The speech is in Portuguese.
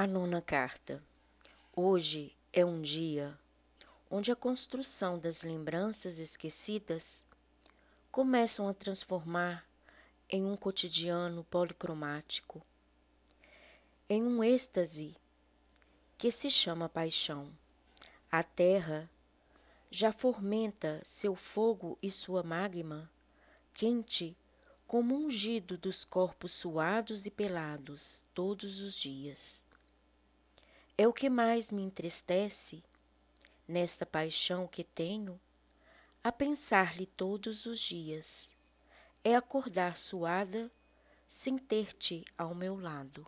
A nona carta. Hoje é um dia onde a construção das lembranças esquecidas começam a transformar em um cotidiano policromático, em um êxtase que se chama paixão. A terra já fomenta seu fogo e sua magma, quente como ungido dos corpos suados e pelados todos os dias. É o que mais me entristece nesta paixão que tenho a pensar-lhe todos os dias. É acordar suada sem ter-te ao meu lado.